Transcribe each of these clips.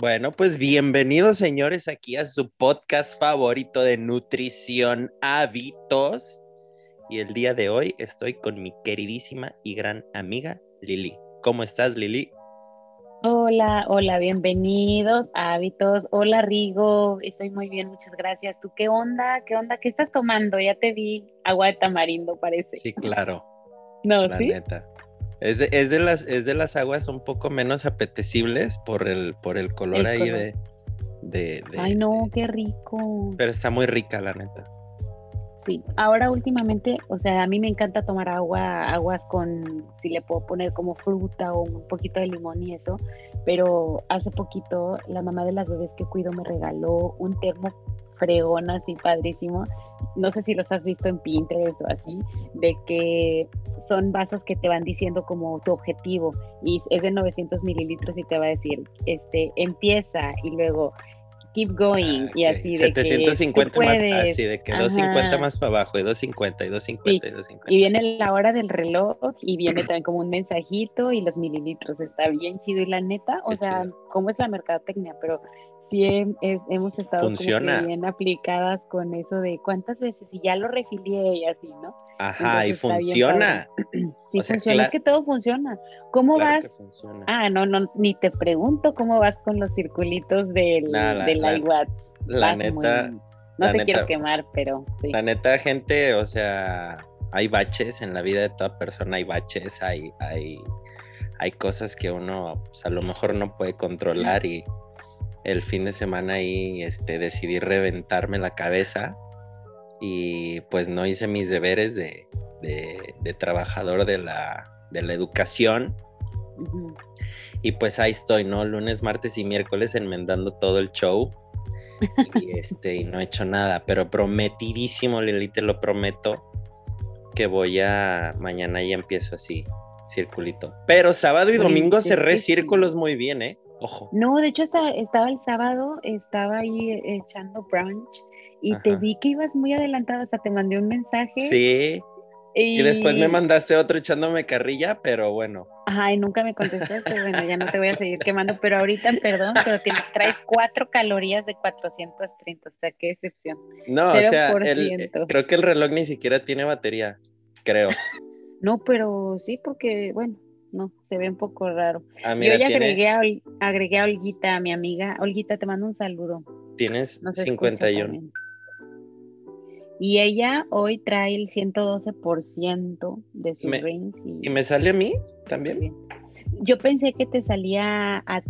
Bueno, pues bienvenidos señores aquí a su podcast favorito de nutrición hábitos. Y el día de hoy estoy con mi queridísima y gran amiga Lili. ¿Cómo estás, Lili? Hola, hola, bienvenidos a Hábitos. Hola, Rigo. Estoy muy bien, muchas gracias. ¿Tú qué onda? ¿Qué onda? ¿Qué estás tomando? Ya te vi agua de tamarindo, parece. Sí, claro. no, la ¿sí? neta. Es de, es, de las, es de las aguas un poco menos apetecibles por el, por el color El ahí color. De, de, de- Ay, no, qué rico. Pero está muy rica, la neta. Sí, ahora últimamente, o sea, a mí me encanta tomar agua, aguas con, si le puedo poner como fruta o un poquito de limón y eso, pero hace poquito la mamá de las bebés que cuido me regaló un termo fregón así padrísimo, no sé si los has visto en Pinterest o así, de que son vasos que te van diciendo como tu objetivo y es de 900 mililitros y te va a decir, este, empieza y luego keep going y Ah, ok. así de 750 que tú más puedes. así de que 250 Ajá. más para abajo y 250 y 250 y 250. Y viene la hora del reloj y viene también como un mensajito y los mililitros. Está bien chido. Y la neta, o Qué sea, chido. ¿cómo es la mercadotecnia? Pero sí es- hemos estado como que Funciona. bien aplicadas con eso de cuántas veces y ya lo refilié y así, ¿no? Ajá, y Entonces funciona. Sí, O sea, funciona. Es que todo funciona. ¿Cómo Claro vas? Ah, no, no, ni te pregunto cómo vas con los circulitos del, No, la- del la- iWatch. la Vas muy- neta- no la te neta- quiero quemar, pero sí. La neta, gente, o sea, hay baches en la vida de toda persona, hay baches, hay, hay, hay cosas que uno pues, a lo mejor no puede controlar y el fin de semana ahí este, decidí reventarme la cabeza y pues no hice mis deberes de, de- de trabajador de la, de la educación y pues ahí estoy, ¿no? Lunes, martes y miércoles enmendando todo el show. Y, este, y no he hecho nada, pero prometidísimo, Lili, te lo prometo, que voy a, mañana ya empiezo así, circulito. Pero sábado y domingo cerré círculos muy bien, ¿eh? Ojo. No, de hecho hasta, estaba el sábado, estaba ahí eh, echando brunch y te Ajá. vi que ibas muy adelantado, hasta te mandé un mensaje. Sí, y después me mandaste otro echándome carrilla, pero bueno. Ay, nunca me contestaste, bueno, ya no te voy a seguir quemando, pero ahorita, perdón, pero te traes cuatro calorías de 430, o sea, qué excepción. No, o sea, el- 0%. creo que el reloj ni siquiera tiene batería, creo. No, pero sí, porque, bueno, no, se ve un poco raro. Ah, Yo ya tiene- agregué, a, Ol- agregué a Olguita, a mi amiga. Olguita, te mando un saludo. tienes No se 51. escucha también. Y ella hoy trae el 112% de sus Me- rings. Y, ¿Y me sale a mí también? Yo pensé que te salía a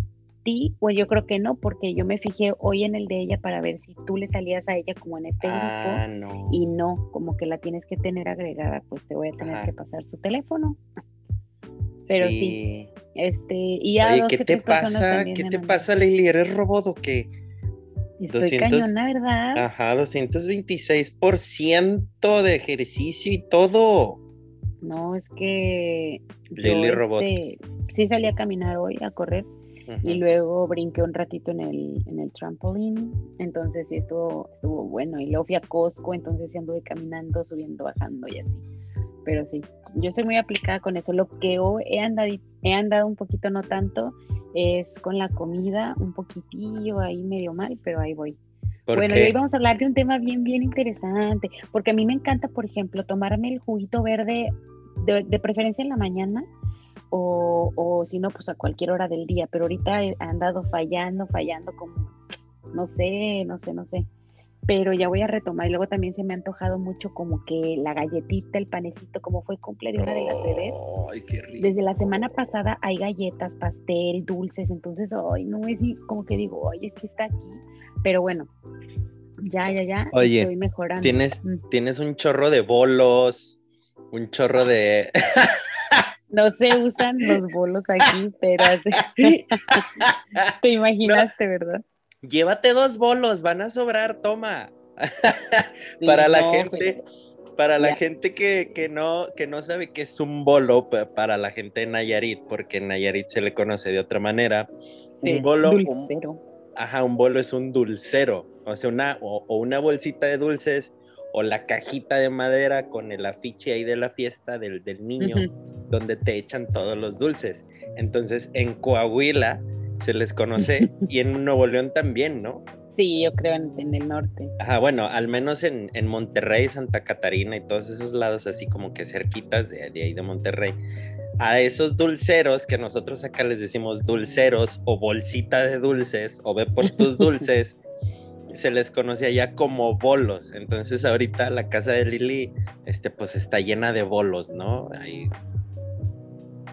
ti, o yo creo que no, porque yo me fijé hoy en el de ella para ver si tú le salías a ella como en este Ah, grupo. no. Y no, como que la tienes que tener agregada, pues te voy a tener Ajá. que pasar su teléfono. Pero sí, Este, y ya Oye, dos ¿qué que te pasa? ¿Qué te pasa? ¿Eres robot o qué? Estoy 200 cañona, ¿verdad? Ajá, 226% de ejercicio y todo. No, es que Lili yo, Robot. este, sí salí a caminar hoy, a correr, y luego brinqué un ratito en el, en el trampolín, entonces sí estuvo, estuvo bueno, y luego fui a Costco, entonces sí anduve caminando, subiendo, bajando y así. Pero sí, yo estoy muy aplicada con eso. Lo que he andado, he andado un poquito, no tanto, es con la comida, un poquitillo ahí medio mal, pero ahí voy. ¿Por Bueno, qué? y hoy vamos a hablar de un tema bien, bien interesante, porque a mí me encanta, por ejemplo, tomarme el juguito verde de, de preferencia en la mañana o, o si no, pues a cualquier hora del día, pero ahorita he andado fallando, fallando como, no sé, no sé, no sé, pero ya voy a retomar y luego también se me ha antojado mucho como que la galletita, el panecito, como fue cumple de una de las bebés. Ay, qué rico. Desde la semana pasada hay galletas, pastel, dulces, entonces, ay, no es y como que digo, ay, es que está aquí. Pero bueno, ya, ya, ya, Oye, estoy mejorando. Tienes, Mm. tienes un chorro de bolos, un chorro de... No se usan los bolos aquí, pero te imaginaste, ¿verdad? Llévate dos bolos, van a sobrar, toma. Sí, para la no, gente, para la Ya. gente que, que no, que no sabe qué es un bolo, pa- para la gente de Nayarit, porque en Nayarit se le conoce de otra manera. sí, un bolo, un- ajá, un bolo es un dulcero, o sea, una, o, o una bolsita de dulces, o la cajita de madera con el afiche ahí de la fiesta del, del niño, donde te echan todos los dulces. Entonces, en Coahuila se les conoce y en Nuevo León también, ¿no? Sí, yo creo en, el norte. Ajá, bueno, al menos en, Monterrey, Santa Catarina y todos esos lados así como que cerquitas de, de ahí de Monterrey. A esos dulceros que nosotros acá les decimos dulceros o bolsita de dulces o ve por tus dulces, se les conocía ya como bolos. Entonces ahorita la casa de Lili, este, pues está llena de bolos, ¿no? Ahí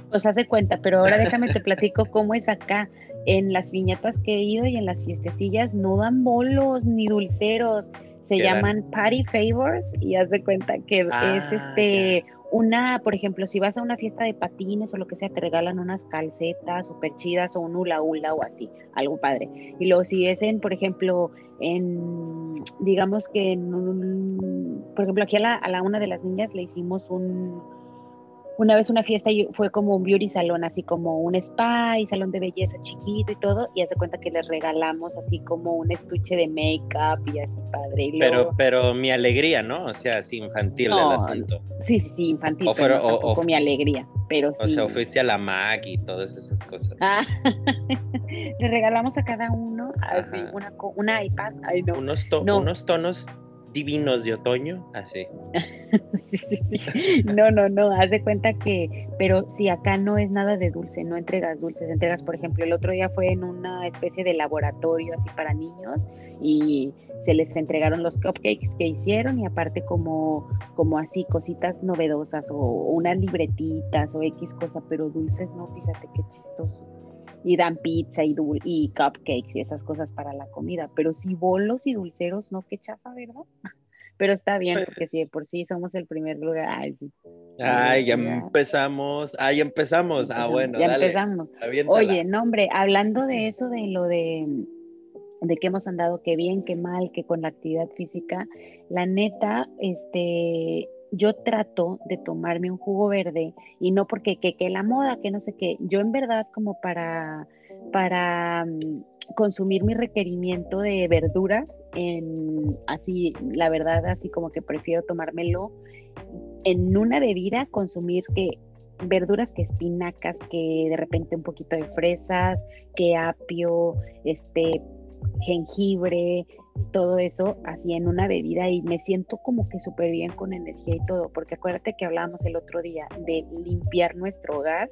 pues hace cuenta, pero ahora déjame te platico cómo es acá. En las viñetas que he ido y en las fiestecillas no dan bolos ni dulceros, se llaman party favors y haz de cuenta que es ah, este una, por ejemplo, si vas a una fiesta de patines o lo que sea, te regalan unas calcetas súper chidas o un hula hula o así, algo padre. Y luego si es en, por ejemplo, en, digamos que en un, por ejemplo, aquí a la, a la una de las niñas le hicimos un, una vez una fiesta y fue como un beauty salón, así como un spa y salón de belleza chiquito y todo, y hace cuenta que les regalamos así como un estuche de make-up y así padre. pero, pero mi alegría, ¿no? O sea, así infantil el asunto. Sí, sí, sí, infantil. O, pero, o, mi alegría, pero sí. O sea, fuiste a la MAC y todas esas cosas. Ah, le regalamos a cada uno así, una, una iPad. Ay, no. Unos, unos tonos divinos de otoño, así. no, no, no, haz de cuenta que, pero si acá no es nada de dulce, no entregas dulces, entregas, por ejemplo, el otro día fue en una especie de laboratorio así para niños y se les entregaron los cupcakes que hicieron y aparte como, como así cositas novedosas o unas libretitas o X cosa, pero dulces no, fíjate qué chistoso y dan pizza y, y cupcakes y esas cosas para la comida, pero si bolos y dulceros, no, qué chafa, ¿verdad? Pero está bien, porque si de pues por sí somos el primer lugar. Ay, ya empezamos. Ay, empezamos. Ah, bueno, ya empezamos. Oye, no, hombre, hablando de eso, de lo de de que hemos andado, que bien, que mal, que con la actividad física, la neta, este, yo trato de tomarme un jugo verde y no porque que, la moda, que no sé qué, yo en verdad como para, para mm, consumir mi requerimiento de verduras, en, así, la verdad, así como que prefiero tomármelo en una bebida, consumir que verduras que espinacas, que de repente un poquito de fresas, que apio, este, jengibre, todo eso así en una bebida y me siento como que súper bien con energía y todo, porque acuérdate que hablábamos el otro día de limpiar nuestro hogar,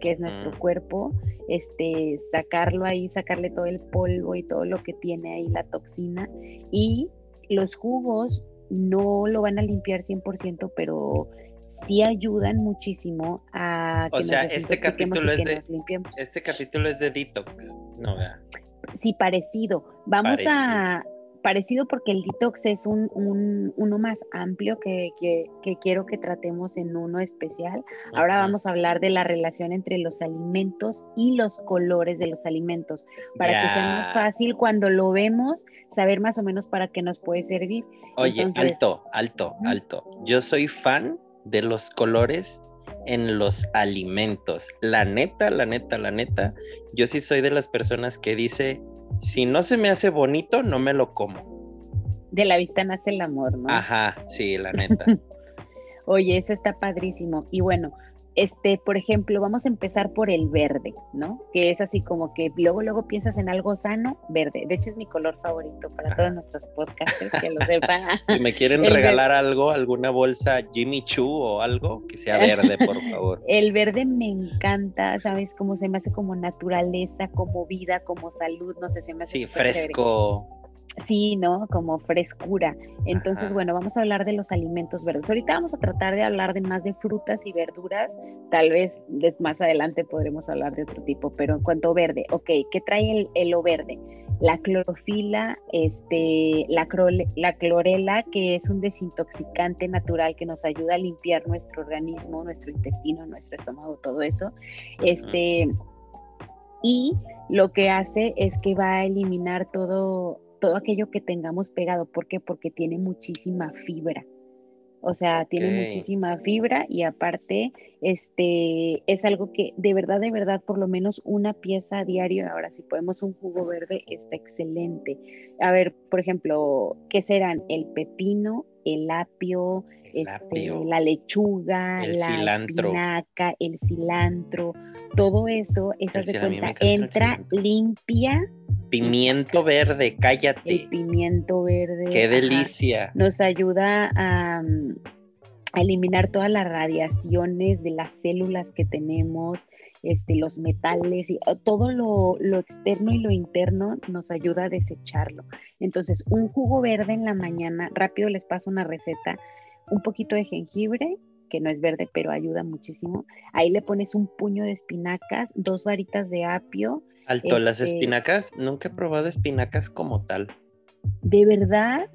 que es nuestro mm. cuerpo, este, sacarlo ahí, sacarle todo el polvo y todo lo que tiene ahí la toxina y los jugos no lo van a limpiar 100%, pero sí ayudan muchísimo a que o sea, este capítulo es de este capítulo es de detox, no. Sí, parecido. Vamos a parecido porque el detox es un, uno más amplio que, quiero que tratemos en uno especial. Ahora vamos a hablar de la relación entre los alimentos y los colores de los alimentos, para que sea más fácil cuando lo vemos, saber más o menos para qué nos puede servir. Oye, alto, alto, alto. Yo soy fan de los colores en los alimentos. La neta, la neta, la neta, yo sí soy de las personas que dice si no se me hace bonito, no me lo como. De la vista nace el amor, ¿no? Ajá, sí, la neta. Oye, eso está padrísimo. Y bueno, este, por ejemplo, vamos a empezar por el verde, ¿no? Que es así como que luego, luego piensas en algo sano, verde. De hecho, es mi color favorito para todos nuestros podcasters que lo sepan. si me quieren regalar algo, alguna bolsa Jimmy Choo o algo, que sea verde, por favor. El verde me encanta, ¿sabes? Como se me hace como naturaleza, como vida, como salud, no sé, se me hace. Sí, fresco. Sí, ¿no? Como frescura. Entonces, bueno, vamos a hablar de los alimentos verdes. Ahorita vamos a tratar de hablar de más de frutas y verduras. Tal vez más adelante podremos hablar de otro tipo, pero en cuanto a verde, ok, ¿qué trae el, lo verde? La clorofila, este, la, la clorela, que es un desintoxicante natural que nos ayuda a limpiar nuestro organismo, nuestro intestino, nuestro estómago, todo eso. Este, y lo que hace es que va a eliminar todo todo aquello que tengamos pegado. ¿Por qué? Porque tiene muchísima fibra. O sea, tiene muchísima fibra y aparte, este, es algo que de verdad, de verdad, por lo menos una pieza a diario, ahora si podemos un jugo verde, está excelente. A ver, por ejemplo, ¿qué serán? El pepino, el apio, este, la lechuga, la espinaca, el cilantro, todo eso, esa de cuenta, entra limpia. Pimiento verde, cállate. El pimiento verde. Qué delicia. nos ayuda a, a eliminar todas las radiaciones de las células que tenemos este, los metales y todo lo, externo y lo interno nos ayuda a desecharlo. Entonces, un jugo verde en la mañana, rápido les paso una receta, un poquito de jengibre, que no es verde, pero ayuda muchísimo. Ahí le pones un puño de espinacas, dos varitas de apio. Alto, las este espinacas, nunca he probado espinacas como tal. ¿De verdad?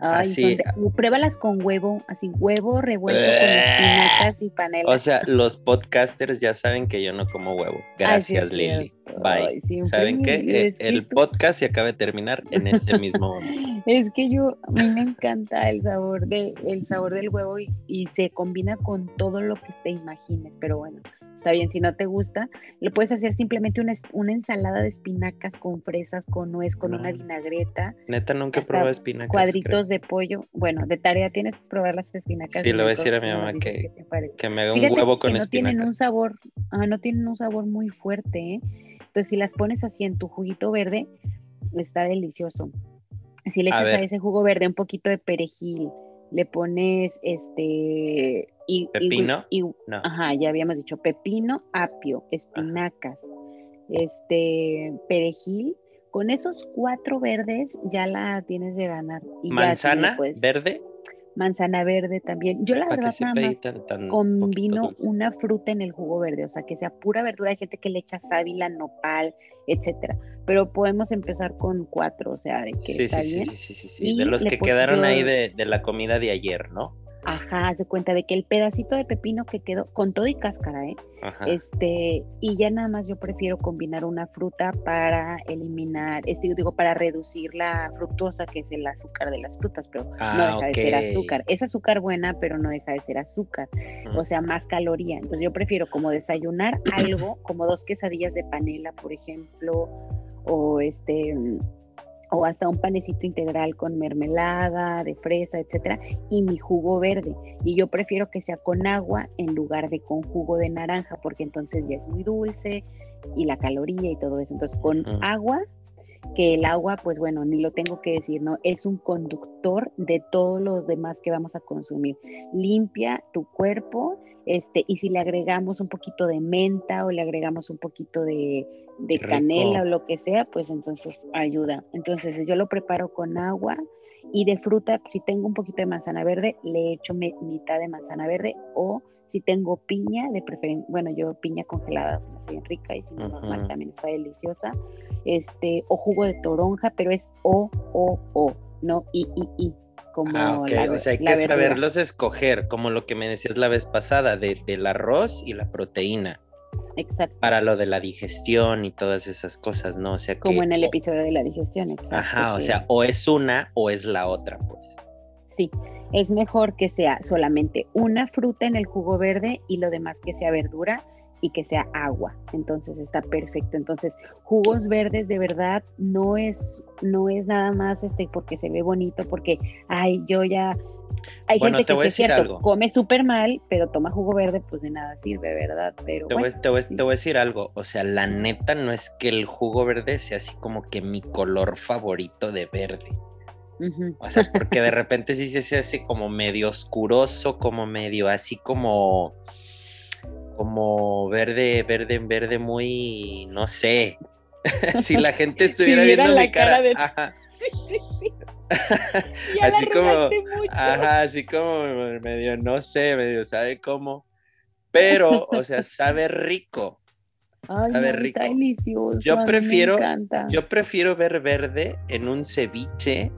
Ay, pruébalas con huevo, así huevo revuelto con espinacas y panela. O sea, los podcasters ya saben que yo no como huevo. Gracias, Lili. Bye. ¿Saben qué? Eh, el podcast se acaba de terminar en este mismo momento. Es que yo, a mí me encanta el sabor, de, el sabor del huevo y, y se combina con todo lo que te imagines, pero bueno está bien, si no te gusta, lo puedes hacer simplemente una, una ensalada de espinacas con fresas, con nuez, con una vinagreta. Neta, nunca he probado espinacas. Cuadritos de pollo. Bueno, de tarea tienes que probar las espinacas. Sí, le voy a decir a mi mamá que, que, me haga un huevo con que no espinacas. Tienen un sabor, ah, no tienen un sabor muy fuerte, ¿eh? Entonces, si las pones así en tu juguito verde, está delicioso. Si le echas a ese jugo verde un poquito de perejil, le pones este y, pepino y, ajá ya habíamos dicho pepino apio espinacas este perejil con esos cuatro verdes ya la tienes de ganar manzana verde manzana verde también. Yo la verdad nada más combino una fruta en el jugo verde, o sea, que sea pura verdura. Hay gente que le echa sábila, nopal, etcétera. Pero podemos empezar con cuatro, o sea, de que sí, sí, Sí, sí, sí, sí, de los que quedaron ahí de, de la comida de ayer, ¿no? Ajá, se cuenta de que el pedacito de pepino que quedó, con todo y cáscara, ¿eh? Este, y ya nada más yo prefiero combinar una fruta para eliminar, este, digo, para reducir la fructosa, que es el azúcar de las frutas, pero no ah, deja de ser azúcar. Es azúcar buena, pero no deja de ser azúcar, o sea, más caloría. Entonces yo prefiero como desayunar algo, como dos quesadillas de panela, por ejemplo, o este o hasta un panecito integral con mermelada, de fresa, etcétera, y mi jugo verde. Y yo prefiero que sea con agua en lugar de con jugo de naranja, porque entonces ya es muy dulce y la caloría y todo eso. Entonces, con agua, que el agua, pues bueno, ni lo tengo que decir, ¿no? Es un conductor de todos los demás que vamos a consumir. Limpia tu cuerpo, este, y si le agregamos un poquito de menta o le agregamos un poquito de de canela o lo que sea, pues entonces ayuda. Entonces yo lo preparo con agua y de fruta, si tengo un poquito de manzana verde, le echo mitad de manzana verde o si tengo piña, de preferencia, bueno, yo piña congelada se me hace bien rica y si no normal también está deliciosa. Este, o jugo de toronja, pero es O, O, O, no I, I, I. Como ah, o sea, hay que saberlos escoger, como lo que me decías la vez pasada, de, del arroz y la proteína. Exacto. Para lo de la digestión y todas esas cosas, ¿no? O sea Como en el episodio de la digestión, exacto. Ajá, o sea, o es una o es la otra, pues. Sí, es mejor que sea solamente una fruta en el jugo verde y lo demás que sea verdura y que sea agua. Entonces está perfecto. Entonces, jugos verdes de verdad no es no es nada más este porque se ve bonito, porque ay, yo ya hay gente que es cierto, come súper mal, pero toma jugo verde, pues de nada sirve, ¿verdad? Pero te, voy, te, voy, a decir algo, o sea, la neta no es que el jugo verde sea así como que mi color favorito de verde. O sea, porque de repente sí se hace como medio oscuroso, como medio así como como verde, verde, verde muy, no sé. si la gente estuviera viendo mi cara, cara así como, ajá, así como medio, no sé, medio sabe cómo, pero, o sea, sabe rico. sabe rico. delicioso. Yo prefiero, yo prefiero ver verde en un ceviche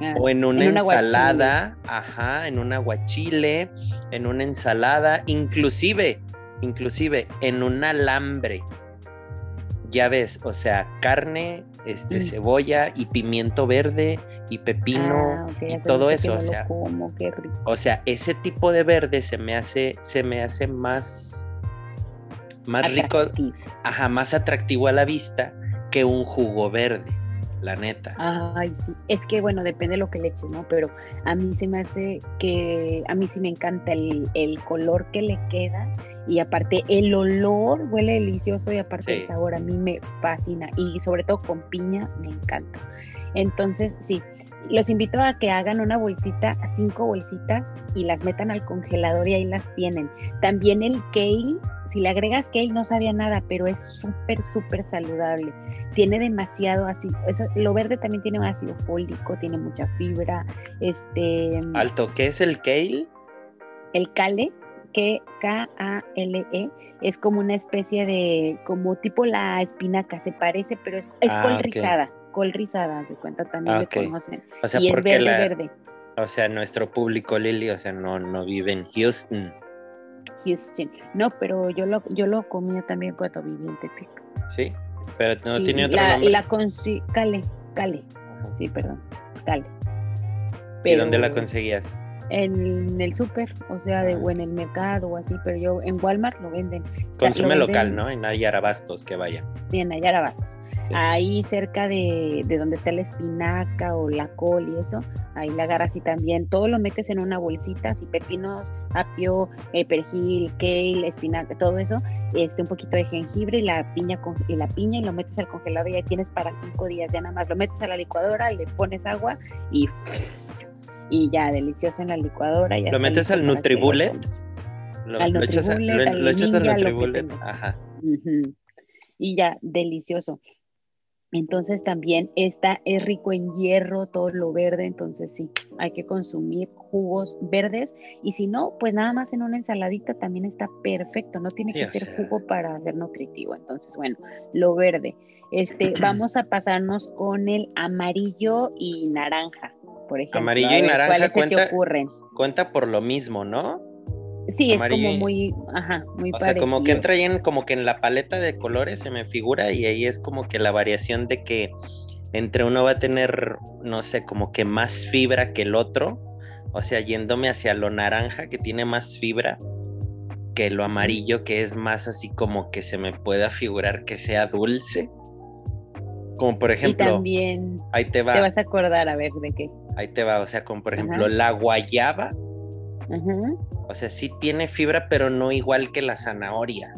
ah, o en una ensalada, ajá, en un aguachile, en una ensalada, inclusive, inclusive en un alambre. Ya ves, o sea, carne este, mm. cebolla y pimiento verde y pepino ah, y todo eso, o sea, o sea, ese tipo de verde se me hace, se me hace más, más rico, ajá, más atractivo a la vista que un jugo verde. La neta. Ay, sí. Es que, bueno, depende de lo que le eches, ¿no? Pero a mí se me hace que, a mí sí me encanta el, el color que le queda y aparte el olor huele delicioso y aparte el sabor a mí me fascina y sobre todo con piña me encanta. Entonces, sí, los invito a que hagan una bolsita, cinco bolsitas y las metan al congelador y ahí las tienen. También el kale, si le agregas kale no sabía nada, pero es súper, súper saludable. Tiene demasiado ácido, lo verde también tiene un ácido fólico, tiene mucha fibra. Este, Alto, ¿qué es el kale? El kale, K-A-L-E, es como una especie de, como tipo la espinaca, se parece, pero es, ah, col rizada col rizada, de cuenta también le conocen. O sea, y es verde, verde. O sea, nuestro público, Lili, o sea, no, no vive en Houston. Houston. No, pero yo lo, yo lo comía también cuando viví en Tepic. Sí, pero no tiene otro la, nombre. La Cale, Cale. Sí, perdón, Cale. ¿Y dónde la conseguías? En el súper, o sea, de, o en el mercado o así, pero yo en Walmart lo venden. Consume local, ¿no? En Ayarabastos, que vaya. Sí, en ahí cerca de, donde está la espinaca o la col y eso, ahí la agarras y también todo lo metes en una bolsita, así pepinos, apio, eh, perejil, kale, espinaca, todo eso, este, un poquito de jengibre y la piña y la piña y lo metes al congelador y ya tienes para cinco días, ya nada más lo metes a la licuadora, le pones agua y y ya delicioso en la licuadora. ¿Lo metes al Nutribullet? Lo, al echas, al Nutribullet, ajá. Y ya, delicioso. Entonces también esta es rico en hierro, todo lo verde, entonces sí, hay que consumir jugos verdes y si no, pues nada más en una ensaladita también está perfecto, no tiene que ser jugo para ser nutritivo. Entonces, bueno, lo verde. Este, vamos a pasarnos con el amarillo y naranja, por ejemplo. Amarillo y naranja cuenta, cuenta por lo mismo, ¿no? Sí, es como muy, ajá, muy O sea, como que entra ahí en, como que en la paleta de colores se me figura y ahí es como que la variación de que entre uno va a tener, no sé, como que más fibra que el otro, o sea, yéndome hacia lo naranja que tiene más fibra que lo amarillo que es más así como que se me pueda figurar que sea dulce. Como por ejemplo, y también ahí te va. Te vas a acordar a ver de qué. Ahí te va, o sea, como por ejemplo la guayaba. Ajá o sea, sí tiene fibra, pero no igual que la zanahoria.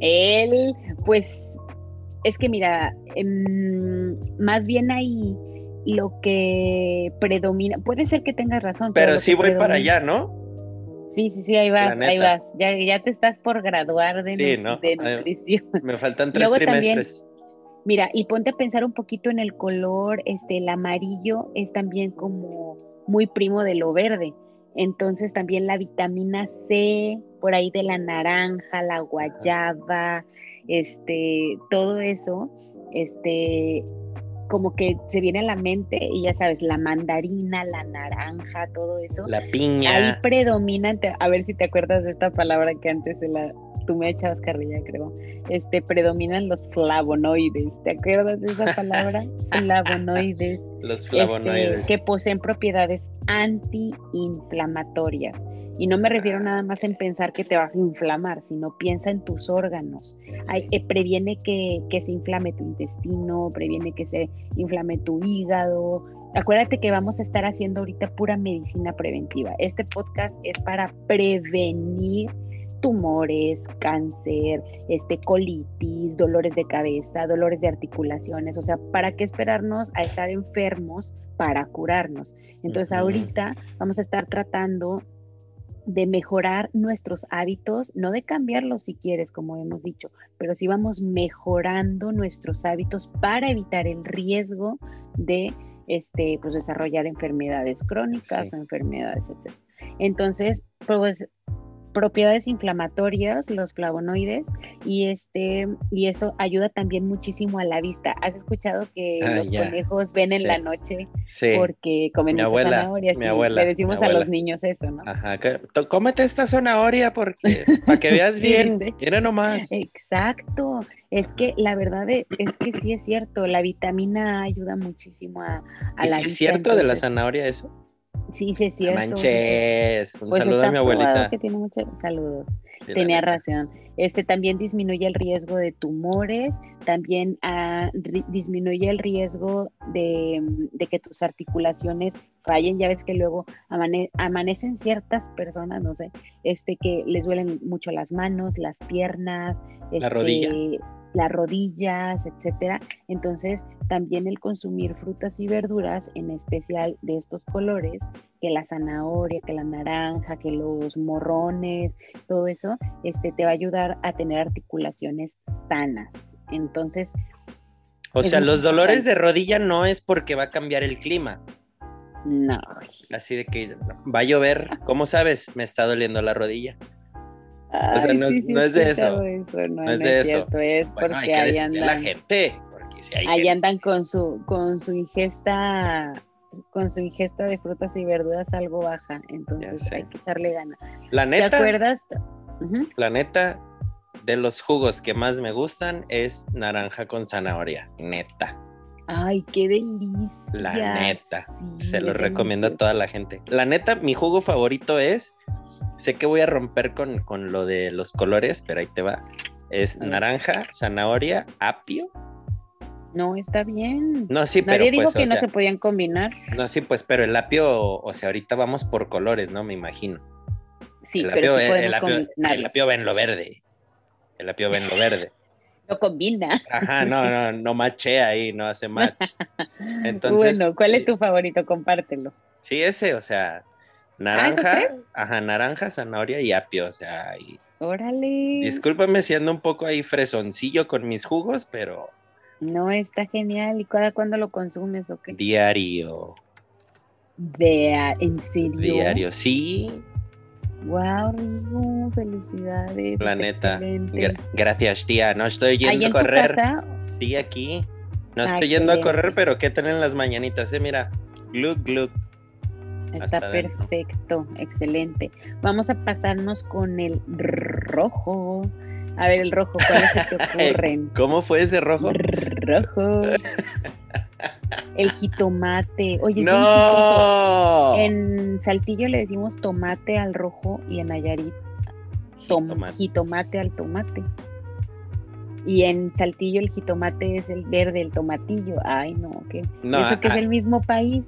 Él, pues, es que mira, em, más bien ahí lo que predomina, puede ser que tengas razón. Pero, sí voy para allá, ¿no? Sí, sí, sí, ahí vas, ahí vas. Ya, ya te estás por graduar de, nutrición. Me faltan tres trimestres. mira, y ponte a pensar un poquito en el color, este, el amarillo es también como muy primo de lo verde. Entonces también la vitamina C, por ahí de la naranja, la guayaba, este, todo eso, este, como que se viene a la mente y ya sabes, la mandarina, la naranja, todo eso. La piña. Ahí predomina, a ver si te acuerdas de esta palabra que antes se la, tú me echabas carrilla, creo. Este, predominan los flavonoides. ¿Te acuerdas de esa palabra? flavonoides. Los este, flavonoides. que poseen propiedades antiinflamatorias. Y no me refiero nada más en pensar que te vas a inflamar, sino piensa en tus órganos. Eh, previene que, que, se inflame tu intestino, previene que se inflame tu hígado. Acuérdate que vamos a estar haciendo ahorita pura medicina preventiva. Este podcast es para prevenir tumores, cáncer, este, colitis, dolores de cabeza, dolores de articulaciones. O sea, ¿para qué esperarnos a estar enfermos para curarnos? Entonces, ahorita vamos a estar tratando de mejorar nuestros hábitos, no de cambiarlos si quieres, como hemos dicho, pero sí vamos mejorando nuestros hábitos para evitar el riesgo de este, pues, desarrollar enfermedades crónicas o enfermedades, etc. Entonces, pues propiedades inflamatorias, los flavonoides, y este, y eso ayuda también muchísimo a la vista. ¿Has escuchado que ah, los conejos ven en la noche porque comen mi abuela, Mi abuela, Le decimos a los niños eso, ¿no? Ajá, cómete esta zanahoria porque para que veas bien, mira nomás. Exacto. Es que la verdad es que sí es cierto, la vitamina A ayuda muchísimo a, a la sí ¿Es cierto de la zanahoria eso? Sí, sí, es cierto. Manches, un pues saludo a mi abuelita. Que tiene muchos saludos. Tenía razón. Este también disminuye el riesgo de tumores, también ah, disminuye el riesgo de, que tus articulaciones fallen. Ya ves que luego amanecen ciertas personas, no sé, este que les duelen mucho las manos, las piernas, la rodilla. Las rodillas, etcétera. Entonces, también el consumir frutas y verduras, en especial de estos colores, que la zanahoria, que la naranja, que los morrones, todo eso, este, te va a ayudar a tener articulaciones sanas. Entonces... O sea, los dolores de rodilla no es porque va a cambiar el clima. No. Así de que va a llover, ¿cómo sabes? Me está doliendo la rodilla. O sea, no, es de eso. no, es de eso. es porque hay que ahí andan, la gente. ahí andan con su, con su ingesta con su ingesta de frutas y verduras algo baja, entonces hay que echarle gana. La neta, ¿Te acuerdas? La neta, de los jugos que más me gustan es naranja con zanahoria, neta. Ay, qué delicia. La neta, se lo recomiendo a toda la gente. La neta, mi jugo favorito es, sé que voy a romper con, con lo de los colores, pero ahí te va. Es naranja, zanahoria, apio no, está bien. No, sí, pero. Nadie dijo pues, que no se podían combinar. No, sí, pues, pero el apio, o sea, ahorita vamos por colores, ¿no? Me imagino. Sí, pero apio, el, apio, va en lo verde. El apio va en lo verde. No combina. Ajá, no, no, no machea ahí, no hace match. Entonces. Bueno, ¿cuál es tu favorito? Compártelo. Sí, ese, o sea, ah, naranja, ajá, naranja, zanahoria y apio, o sea, y... Órale. Discúlpame si ando un poco ahí fresoncillo con mis jugos, pero no, está genial. ¿Y cada cuándo lo consumes o qué? Diario. De, ¿En serio? Diario, sí. Wow, felicidades. Planeta. gracias, tía. No estoy yendo a correr. Sí, aquí. No estoy yendo a correr, pero ¿qué tienen las mañanitas? Eh? Mira, glug, glug. Está perfecto, excelente. Vamos a pasarnos con el rojo. A ver, el rojo, ¿cuáles se te ocurren? ¿Cómo fue ese rojo? Rojo. El jitomate. Oye, ¡No! en Saltillo le decimos tomate al rojo y en Nayarit jitomate al tomate. Y en Saltillo el jitomate es el verde, el tomatillo. Ay, no, ¿qué? No, Eso que es el mismo país.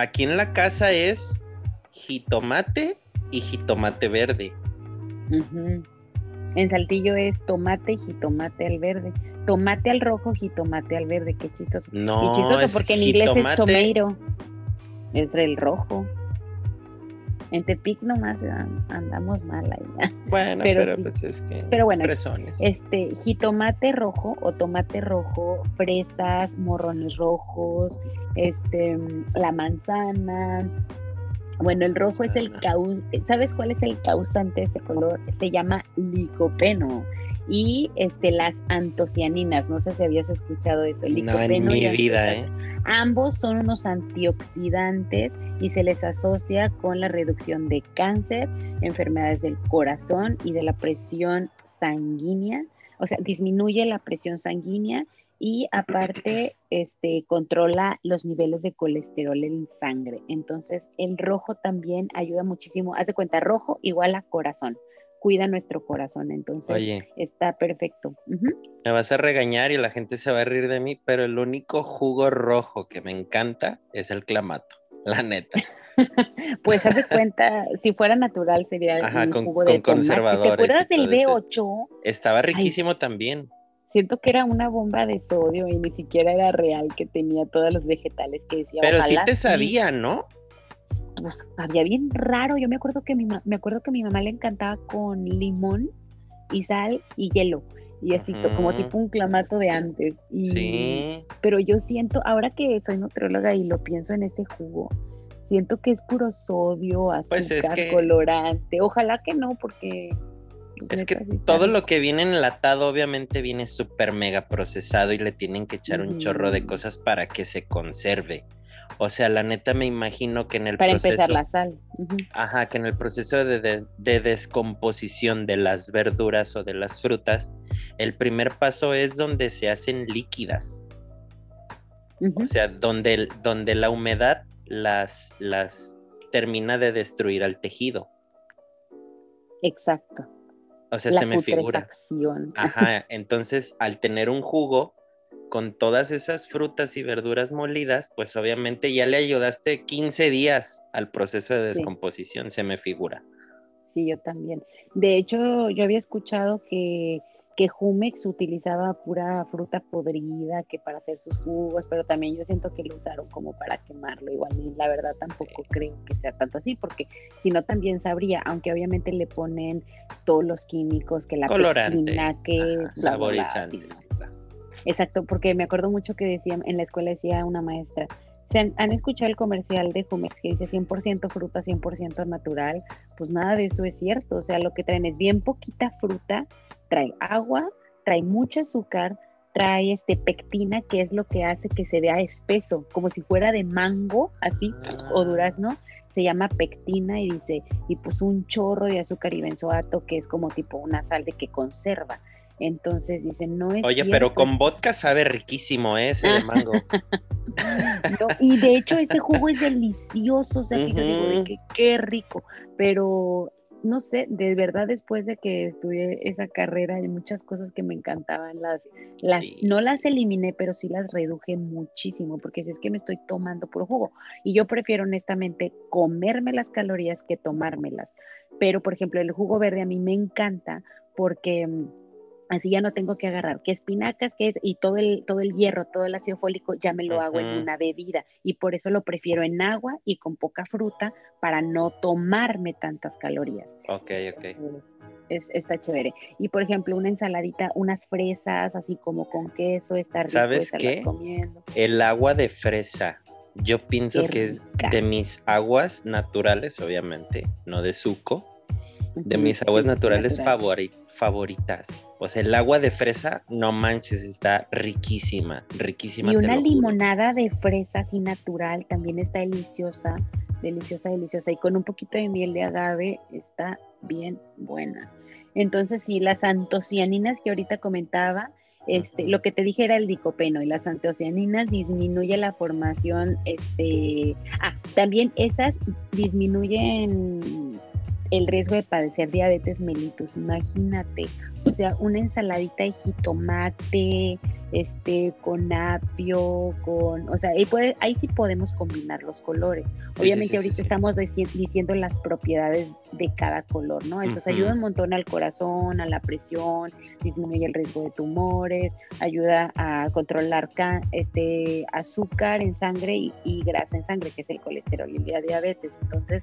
Aquí en la casa es jitomate y jitomate verde. En Saltillo es tomate y jitomate al verde. Tomate al rojo, jitomate al verde. Qué chistoso. No, Qué chistoso porque en inglés es tomato. Es el rojo. En Tepic nomás andamos mal ahí. Bueno, pero, pues es que. Pero bueno, este jitomate rojo o tomate rojo, fresas, morrones rojos, este, la manzana, bueno, el rojo es el causante, ¿sabes cuál es el causante de este color? Se llama licopeno y este las antocianinas, no sé si habías escuchado eso, licopeno no, en mi vida, ¿eh? Ambos son unos antioxidantes y se les asocia con la reducción de cáncer, enfermedades del corazón y de la presión sanguínea, o sea, disminuye la presión sanguínea y aparte este, controla los niveles de colesterol en sangre. Entonces el rojo también ayuda muchísimo. Haz de cuenta, rojo igual a corazón. Cuida nuestro corazón, entonces está perfecto. Me vas a regañar y la gente se va a reír de mí, pero el único jugo rojo que me encanta es el clamato, la neta. pues haz de cuenta, si fuera natural sería Ajá, con, jugo de conservadores. ¿Te acuerdas del B8? Estaba riquísimo también siento que era una bomba de sodio y ni siquiera era real que tenía todos los vegetales que decía. Pero sí te sabía, ¿no? Pues sabía bien raro. Yo me acuerdo que mi me acuerdo que mi mamá le encantaba con limón y sal y hielo. Y así como tipo un clamato de antes. sí. Pero yo siento, ahora que soy nutrióloga y lo pienso en ese jugo, siento que es puro sodio, pues azúcar, colorante. Ojalá que no, porque es que todo lo que viene enlatado obviamente viene súper mega procesado y le tienen que echar un chorro de cosas para que se conserve. O sea, la neta me imagino que en el para empezar la sal. Ajá, que en el proceso de, descomposición de las verduras o de las frutas, el primer paso es donde se hacen líquidas. O sea, donde, donde la humedad las, las termina de destruir al tejido. Exacto. O sea, se me figura. Ajá, entonces al tener un jugo con todas esas frutas y verduras molidas, pues obviamente ya le ayudaste 15 días al proceso de descomposición, se me figura. Sí, yo también. De hecho, yo había escuchado que que Jumex utilizaba pura fruta podrida que para hacer sus jugos, pero también yo siento que lo usaron como para quemarlo igual y la verdad tampoco creo que sea tanto así porque si no también sabría, aunque obviamente le ponen todos los químicos que la pectina, que saborizantes. Exacto, porque me acuerdo mucho que decían en la escuela decía una maestra, ¿Se han, han, escuchado el comercial de Jumex que dice 100% fruta, 100% natural? Pues nada de eso es cierto. O sea, lo que traen es bien poquita fruta trae agua, trae mucho azúcar, trae este pectina, que es lo que hace que se vea espeso, como si fuera de mango, así, o ah. durazno, se llama pectina y dice, y pues un chorro de azúcar y benzoato, que es como tipo una sal de que conserva. Entonces dice, no es. Oye, pero con vodka sabe riquísimo ¿eh? ese de mango. y de hecho ese jugo es delicioso, o sea, digo, que qué rico, pero no sé, de verdad después de que estudié esa carrera hay muchas cosas que me encantaban, las, las no las eliminé, pero sí las reduje muchísimo, porque si es que me estoy tomando puro jugo, y yo prefiero honestamente comerme las calorías que tomármelas, pero por ejemplo el jugo verde a mí me encanta porque mm, Así ya no tengo que agarrar qué espinacas, qué es, y todo el, todo el hierro, todo el ácido fólico ya me lo hago en una bebida. Y por eso lo prefiero en agua y con poca fruta para no tomarme tantas calorías. Ok, ok. es, está chévere. Y por ejemplo, una ensaladita, unas fresas, así como con queso, está rico ¿Sabes qué? El agua de fresa. Yo pienso que es de mis aguas naturales, obviamente, no de suco de mis aguas naturales favoritas. O sea, el agua de fresa, no manches, está riquísima, riquísima. Y una limonada de fresa así natural también está deliciosa, deliciosa, deliciosa. Y con un poquito de miel de agave está bien buena. Entonces, sí, las antocianinas que ahorita comentaba, este, lo que te dije era el dicopeno y las antocianinas disminuye la formación, este, ah, también esas disminuyen el riesgo de padecer diabetes mellitus. Imagínate, o sea, una ensaladita de jitomate, este, con apio, con, o sea, ahí, puede, ahí sí podemos combinar los colores. Obviamente ahorita estamos diciendo las propiedades de cada color, ¿no? Entonces ayuda un montón al corazón, a la presión, disminuye el riesgo de tumores, ayuda a controlar este azúcar en sangre y, grasa en sangre, que es el colesterol y la diabetes. Entonces,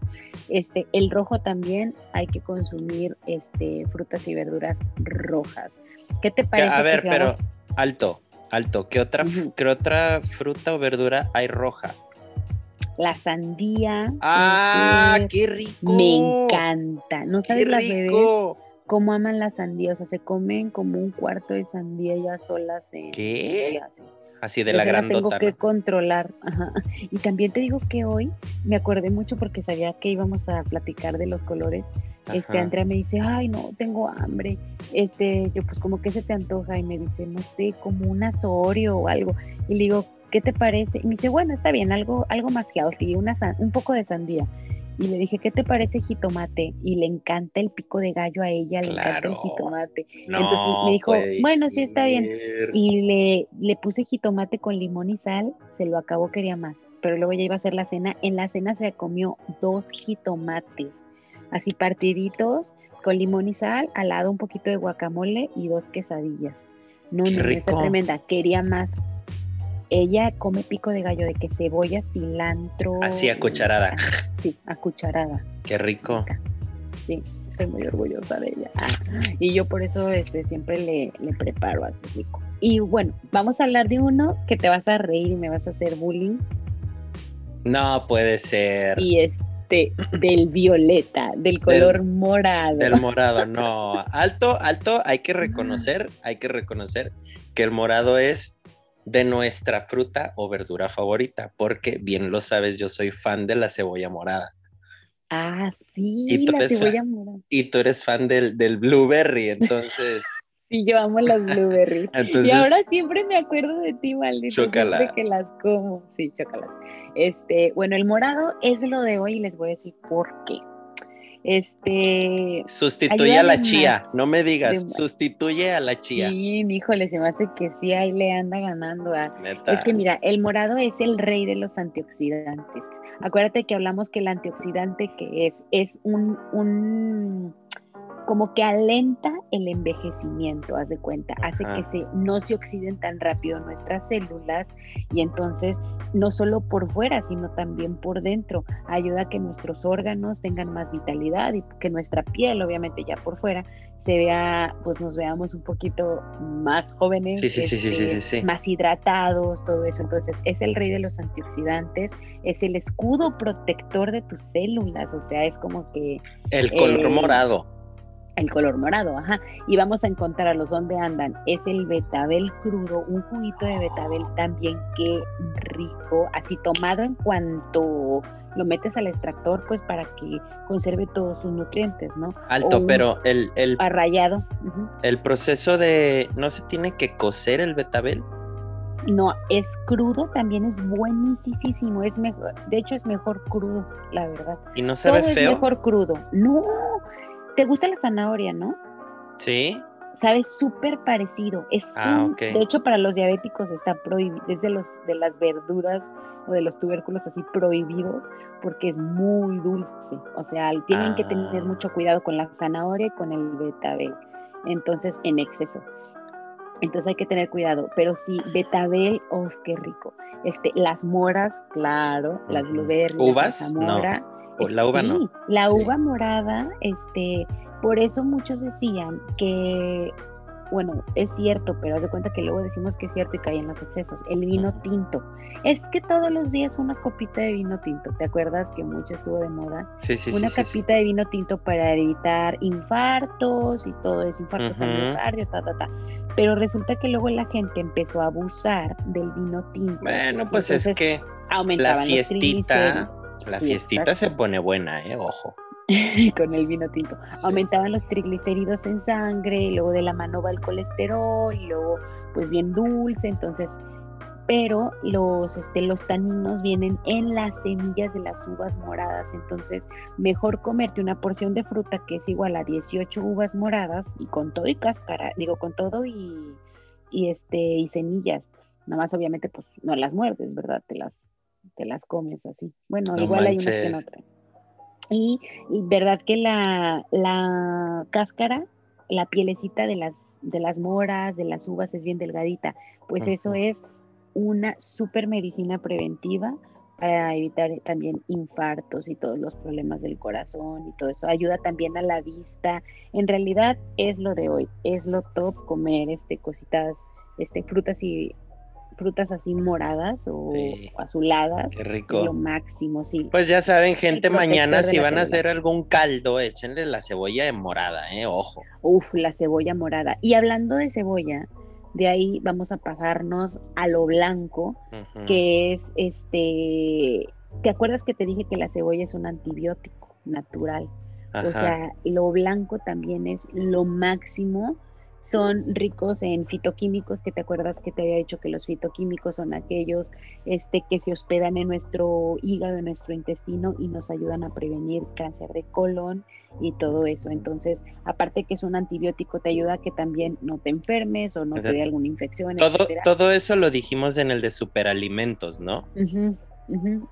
este, el rojo también hay que consumir este, frutas y verduras rojas. ¿Qué te parece? A ver, pero alto, alto. ¿Qué otra, ¿Qué otra fruta o verdura hay roja? La sandía. ¡Ah, qué rico! Me encanta. ¿No sabes las bebés cómo aman la sandía? O sea, se comen como un cuarto de sandía ya solas en... ¿Qué? Así de la grandota. tengo que controlar. Y también te digo que hoy me acordé mucho porque sabía que íbamos a platicar de los colores. Este Andrea me dice, ay no, tengo hambre. Este, yo pues como que se te antoja y me dice, no sé, como un asorio o algo. Y le digo, ¿qué te parece? Y me dice, bueno, está bien, algo, algo más y una un poco de sandía y le dije, ¿qué te parece jitomate? Y le encanta el pico de gallo a ella, le encanta el jitomate. Entonces me dijo, bueno, sí está bien. Y le, le puse jitomate con limón y sal, se lo acabó, quería más. Pero luego ya iba a hacer la cena. En la cena se comió dos jitomates, así partiditos, con limón y sal, al lado un poquito de guacamole y dos quesadillas. No, no, está tremenda, quería más ella come pico de gallo de que cebolla, cilantro. Así a cucharada. Sí, a cucharada. Qué rico. Sí, soy muy orgullosa de ella. Ah, y yo por eso este, siempre le, le preparo así rico. Y bueno, vamos a hablar de uno que te vas a reír y me vas a hacer bullying. No puede ser. Y este, del violeta, del color morado. Del morado, no. Alto, alto, hay que reconocer, hay que reconocer que el morado es de nuestra fruta o verdura favorita, porque bien lo sabes, yo soy fan de la cebolla morada. Ah, sí, la cebolla morada. Y tú eres fan del, del blueberry, entonces... sí, yo amo las blueberries. y ahora siempre me acuerdo de ti, maldito. Chócala. que las como. Sí, chócalas. Este, bueno, el morado es lo de hoy y les voy a decir por qué. Este. Sustituye a la chía, no me digas, sustituye a la chía. Sí, híjole, se me hace que sí, ahí le anda ganando. A... Es que mira, el morado es el rey de los antioxidantes. Acuérdate que hablamos que el antioxidante que es, es un, un como que alenta el envejecimiento, haz de cuenta, hace que se, no se oxiden tan rápido nuestras células y entonces no solo por fuera, sino también por dentro, ayuda a que nuestros órganos tengan más vitalidad y que nuestra piel, obviamente ya por fuera, se vea, pues nos veamos un poquito más jóvenes, este, más hidratados, todo eso. Entonces, es el rey de los antioxidantes, es el escudo protector de tus células, o sea, es como que... El color eh, morado el color morado, ajá. Y vamos a encontrar a los donde andan. Es el betabel crudo, un juguito de betabel también que rico, así tomado en cuanto lo metes al extractor, pues para que conserve todos sus nutrientes, ¿no? Alto, pero el, el arrayado. El proceso de no se tiene que cocer el betabel. No, es crudo, también es buenísimo, es mejor, de hecho es mejor crudo, la verdad. Y no sabe Todo feo. Es mejor crudo. No, ¿Te gusta la zanahoria, no? Sí. Sabe súper parecido. Es ah, De hecho, para los diabéticos está prohibido, es de, los, de las verduras o de los tubérculos así prohibidos porque es muy dulce. O sea, tienen que tener ah. mucho cuidado con la zanahoria y con el betabel. Entonces, en exceso. Entonces hay que tener cuidado. Pero sí, betabel, oh, qué rico. Este, las moras, claro, las blueberries, uvas, no la uva sí, La uva morada, este, por eso muchos decían que, bueno, es cierto, pero haz de cuenta que luego decimos que es cierto y caen los excesos. El vino tinto. Es que todos los días una copita de vino tinto. ¿Te acuerdas que mucho estuvo de moda? Sí, sí, una sí. copita de vino tinto para evitar infartos y todo eso, infartos miocardio, ta, ta, ta. Pero resulta que luego la gente empezó a abusar del vino tinto. Bueno, pues es que la fiestita la fiestita se pone buena, ¿eh? Ojo. con el vino tinto. Aumentaban los triglicéridos en sangre, y luego de la mano va el colesterol, y luego pues bien dulce, entonces, pero los, este, los taninos vienen en las semillas de las uvas moradas, entonces mejor comerte una porción de fruta que es igual a 18 uvas moradas y con todo y cáscara, digo con todo y, y este y semillas, nada más obviamente pues no las muerdes, ¿verdad? Te las te las comes así. Bueno, igual hay unas que no traen. Y, verdad que la, la cáscara, la pielecita de las, de las moras, de las uvas es bien delgadita. Pues eso es una super medicina preventiva para evitar también infartos y todos los problemas del corazón y todo eso. Ayuda también a la vista. En realidad es lo de hoy, es lo top comer este cositas, este frutas y frutas así moradas o azuladas. Qué rico. Lo máximo, sí. Pues ya saben, gente, mañana si van a hacer algún caldo, échenle la cebolla de morada, ¿eh? Ojo. Uf, la cebolla morada. Y hablando de cebolla, de ahí vamos a pasarnos a lo blanco, que es este. ¿Te acuerdas que te dije que la cebolla es un antibiótico natural? O sea, lo blanco también es lo máximo son ricos en fitoquímicos, que te acuerdas que te había dicho que los fitoquímicos son aquellos este, que se hospedan en nuestro hígado, en nuestro intestino y nos ayudan a prevenir cáncer de colon y todo eso. Entonces, aparte que es un antibiótico, te ayuda a que también no te enfermes o no te dé alguna infección. Todo, todo eso lo dijimos en el de superalimentos, ¿no?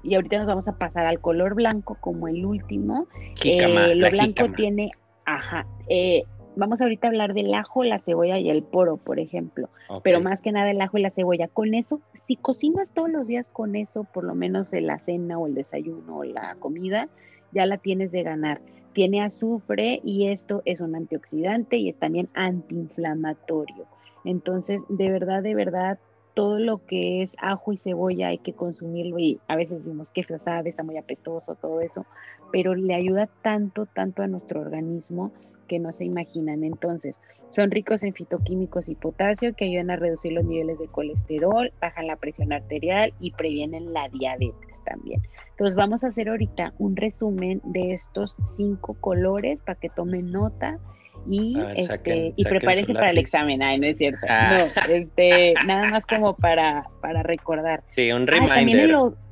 Y ahorita nos vamos a pasar al color blanco como el último. eh, lo blanco tiene, ajá, eh, vamos ahorita a hablar del ajo, la cebolla y el poro, por ejemplo, pero más que nada el ajo y la cebolla. Con eso, si cocinas todos los días con eso, por lo menos en la cena o el desayuno o la comida, ya la tienes de ganar. Tiene azufre y esto es un antioxidante y es también antiinflamatorio. Entonces, de verdad, de verdad, todo lo que es ajo y cebolla hay que consumirlo y a veces decimos que feo sabe, está muy apestoso, todo eso, pero le ayuda tanto, tanto a nuestro organismo que no se imaginan. Entonces, son ricos en fitoquímicos y potasio que ayudan a reducir los niveles de colesterol, bajan la presión arterial y previenen la diabetes también. Entonces, vamos a hacer ahorita un resumen de estos cinco colores para que tomen nota y, este, y prepárense para el examen. Ay, no es cierto. Ah. No, este, nada más como para, para recordar. Sí, un reminder.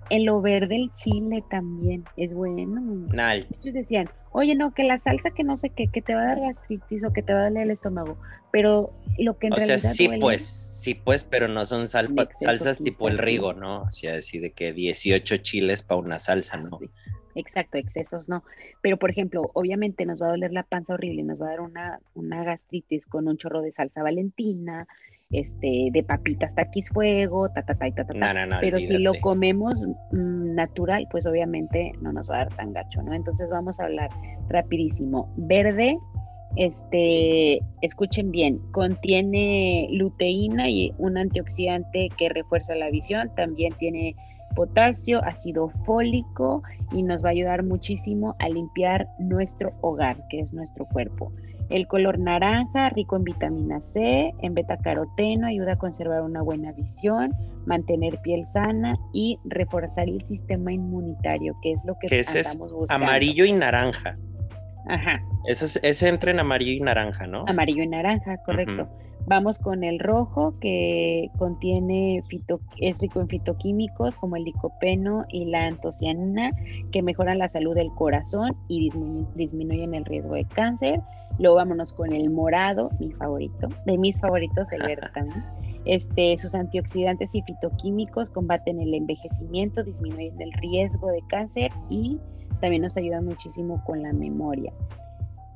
En lo verde el chile también es bueno. Nah, Ellos decían, oye, no, que la salsa que no sé qué, que te va a dar gastritis o que te va a doler el estómago. Pero lo que en o sea, realidad sí duele- pues, sí pues, pero no son sal- En exceso, salsas tipo el sí. rigo, ¿no? O sea, así de que 18 chiles para una salsa, ¿no? Sí, Exacto, excesos no. Pero, por ejemplo, obviamente nos va a doler la panza horrible, nos va a dar una, una gastritis con un chorro de salsa valentina, este, de papitas taquis fuego, ta, ta, ta, y ta, ta, ta. No, no, no, Pero si lo comemos mm, natural, pues obviamente no nos va a dar tan gacho, ¿no? Entonces vamos a hablar rapidísimo. Verde, este, escuchen bien, contiene luteína y un antioxidante que refuerza la visión, también tiene potasio, ácido fólico y nos va a ayudar muchísimo a limpiar nuestro hogar, que es nuestro cuerpo. El color naranja, rico en vitamina C, en betacaroteno, ayuda a conservar una buena visión, mantener piel sana y reforzar el sistema inmunitario, que es lo que Que ese es buscando. Amarillo y naranja. Ajá, Eso es, ese entra en amarillo y naranja, ¿no? amarillo y naranja, correcto. Vamos con el rojo que contiene fito, es rico en fitoquímicos como el licopeno y la antocianina que mejoran la salud del corazón y disminu- disminuyen el riesgo de cáncer. Luego vámonos con el morado, mi favorito, de mis favoritos, el verde también. Este, sus antioxidantes y fitoquímicos combaten el envejecimiento, disminuyen el riesgo de cáncer y también nos ayudan muchísimo con la memoria.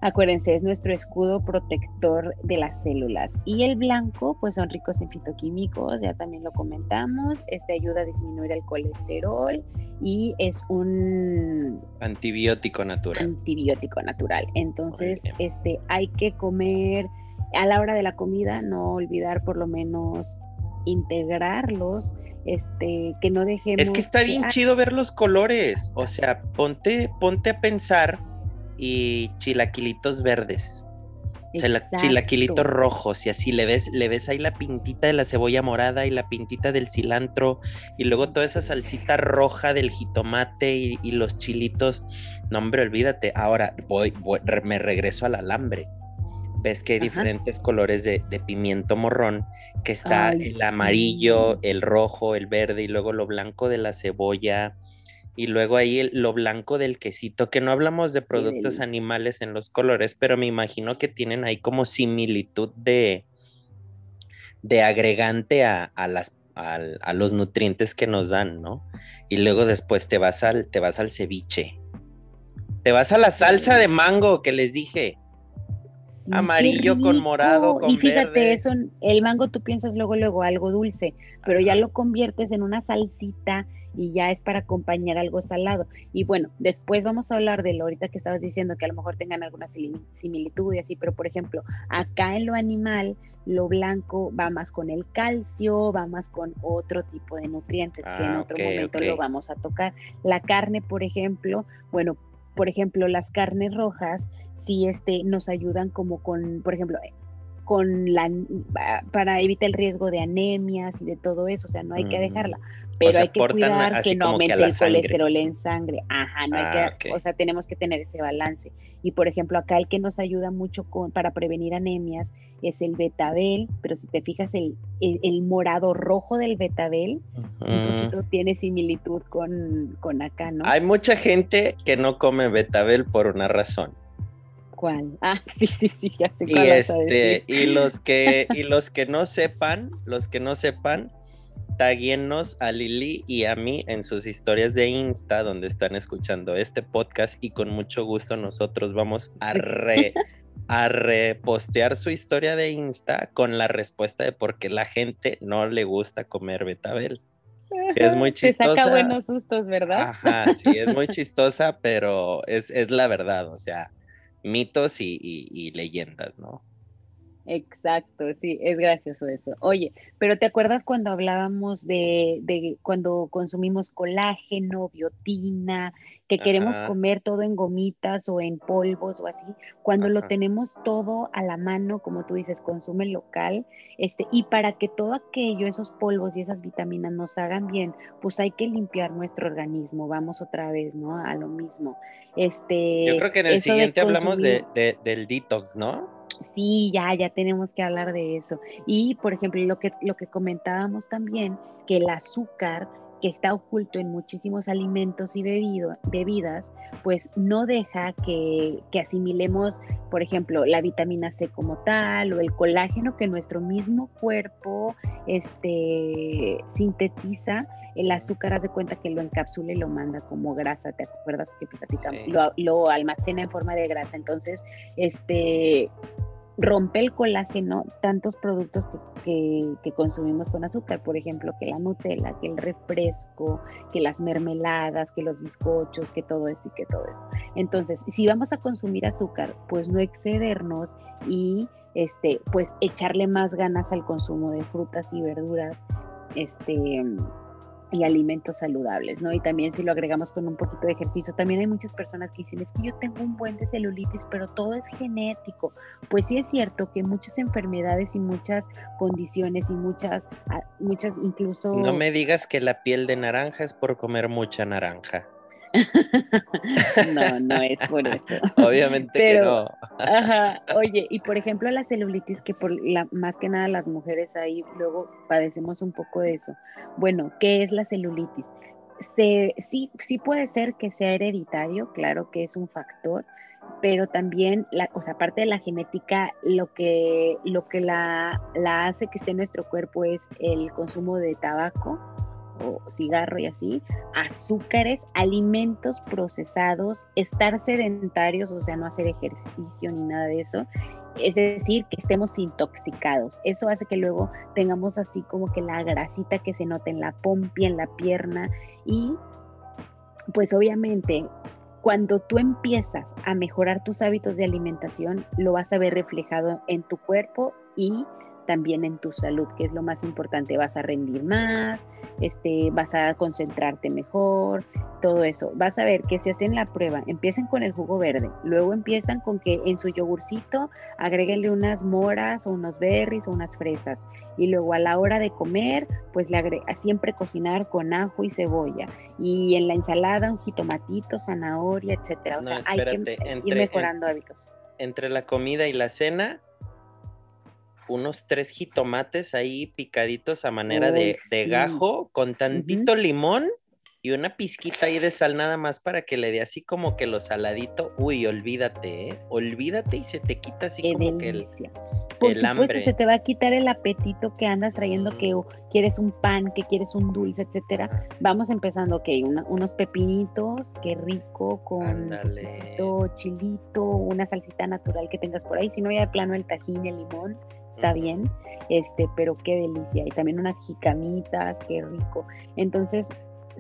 Acuérdense, es nuestro escudo protector de las células. Y el blanco, pues son ricos en fitoquímicos, ya también lo comentamos. Este ayuda a disminuir el colesterol y es un Antibiótico natural. antibiótico natural. Entonces, este hay que comer a la hora de la comida, no olvidar por lo menos integrarlos, este, que no dejemos Es que está bien ah, chido ver los colores. O sea, ponte, ponte a pensar y chilaquilitos verdes. exacto. chilaquilitos rojos y así le ves, le ves ahí la pintita de la cebolla morada y la pintita del cilantro y luego toda esa salsita roja del jitomate y, y los chilitos. No, hombre, olvídate. Ahora voy, voy- me regreso al alambre. Ves que hay Ajá. diferentes colores de, de pimiento morrón, que está Ay, el amarillo, sí. el rojo, el verde y luego lo blanco de la cebolla. Y luego ahí el- lo blanco del quesito, que no hablamos de productos animales en los colores, pero me imagino que tienen ahí como similitud de, de agregante a, a las, al- a los nutrientes que nos dan, ¿no? Y luego después te vas al, te vas al ceviche. Te vas a la salsa de mango que les dije. Sí, amarillo con morado, con Y fíjate, verde. eso, el mango tú piensas luego, luego algo dulce, pero ya lo conviertes en una salsita y ya es para acompañar algo salado. Y bueno, después vamos a hablar de lo ahorita que estabas diciendo, que a lo mejor tengan alguna sim- similitud y así, pero por ejemplo, acá en lo animal, lo blanco va más con el calcio, va más con otro tipo de nutrientes que en Ah, otro momento lo vamos a tocar. La carne, por ejemplo, bueno, por ejemplo, las carnes rojas sí este, nos ayudan como con, por ejemplo, eh, con la pa- para evitar el riesgo de anemias y de todo eso, o sea, no hay que dejarla, pero sea, hay que cuidar que no como que el sangre. colesterol en sangre. Ajá, no hay Ah, que, ok. o sea, tenemos que tener ese balance. Y por ejemplo, acá el que nos ayuda mucho con, para prevenir anemias es el betabel, pero si te fijas, el, el, el morado rojo del betabel Mm. poquito tiene similitud con, con acá, ¿no? Hay mucha gente que no come betabel por una razón. ¿Cuál? Ah, sí, sí, sí, ya sé Y cuál a este, decir. y los que, y los que no sepan, los que no sepan, taguenos a Lili y a mí en sus historias de Insta, donde están escuchando este podcast, y con mucho gusto nosotros vamos a re, a repostear su historia de Insta con la respuesta de por qué la gente no le gusta comer betabel. Es muy Te saca chistosa. buenos sustos, ¿verdad? Ajá, sí, es muy chistosa, pero es, es la verdad, o sea, mitos y, y- y leyendas, ¿no? Exacto, sí, es gracioso eso. Oye, pero ¿te acuerdas cuando hablábamos de, de cuando consumimos colágeno, biotina, que queremos comer todo en gomitas o en polvos o así? Cuando lo tenemos todo a la mano, como tú dices, consume local, este, y para que todo aquello, esos polvos y esas vitaminas nos hagan bien, pues hay que limpiar nuestro organismo. Vamos otra vez, ¿no? A lo mismo. Este, Yo creo que en el de siguiente hablamos de, de- del detox, ¿no? Sí, ya, ya tenemos que hablar de eso. Y, por ejemplo, lo que, lo que comentábamos también, que el azúcar que está oculto en muchísimos alimentos y bebidas, pues no deja que, que, asimilemos, por ejemplo, la vitamina C como tal o el colágeno que nuestro mismo cuerpo este, sintetiza. El azúcar, haz de cuenta que lo encapsula y lo manda como grasa, ¿te acuerdas que platicamos? Lo, lo almacena en forma de grasa. Entonces, este, rompe el colágeno tantos productos que, consumimos con azúcar, por ejemplo, que la Nutella, que el refresco, que las mermeladas, que los bizcochos, que todo esto y que todo esto. Entonces, si vamos a consumir azúcar, pues no excedernos y este, pues echarle más ganas al consumo de frutas y verduras, este, y alimentos saludables, ¿no? Y también si lo agregamos con un poquito de ejercicio, también hay muchas personas que dicen, es que yo tengo un buen de celulitis, pero todo es genético. Pues sí es cierto que muchas enfermedades y muchas condiciones y muchas, ah, muchas incluso... No me digas que la piel de naranja es por comer mucha naranja. no, no es por eso. Obviamente que no. Ajá, oye, y por ejemplo la celulitis, que por la, más que nada las mujeres ahí luego padecemos un poco de eso. Bueno, ¿qué es la celulitis? Se, sí, sí puede ser que sea hereditario, claro que es un factor, pero también, la, o sea, aparte de la genética, lo que, lo que la, la hace que esté en nuestro cuerpo es el consumo de tabaco, o cigarro y así, azúcares, alimentos procesados, estar sedentarios, o sea, no hacer ejercicio ni nada de eso. Es decir, que estemos intoxicados. Eso hace que luego tengamos así como que la grasita que se nota en la pompi, en la pierna y pues obviamente cuando tú empiezas a mejorar tus hábitos de alimentación, lo vas a ver reflejado en tu cuerpo y también en tu salud, que es lo más importante. Vas a rendir más, este, vas a concentrarte mejor, todo eso. Vas a ver que si hacen la prueba, empiecen con el jugo verde, luego empiezan con que en su yogurcito agréguenle unas moras o unos berries o unas fresas. Y luego a la hora de comer, pues le agrega, siempre cocinar con ajo y cebolla. Y en la ensalada un jitomatito, zanahoria, etcétera. O sea, hay que ir mejorando hábitos. Entre la comida y la cena, unos tres jitomates ahí picaditos a manera de, gajo con tantito limón y una pizquita ahí de sal nada más para que le dé así como que lo saladito. Uy, olvídate, ¿eh? Olvídate y se te quita así como que el, Por supuesto, se te va a quitar el apetito que andas trayendo, que quieres un pan, que quieres un dulce, etcétera. Vamos empezando, ok, unos pepinitos, qué rico, con chilito, una salsita natural que tengas por ahí. Si no, ya de plano el tajín, el limón está bien, este, pero qué delicia. Y también unas jicamitas, qué rico. Entonces,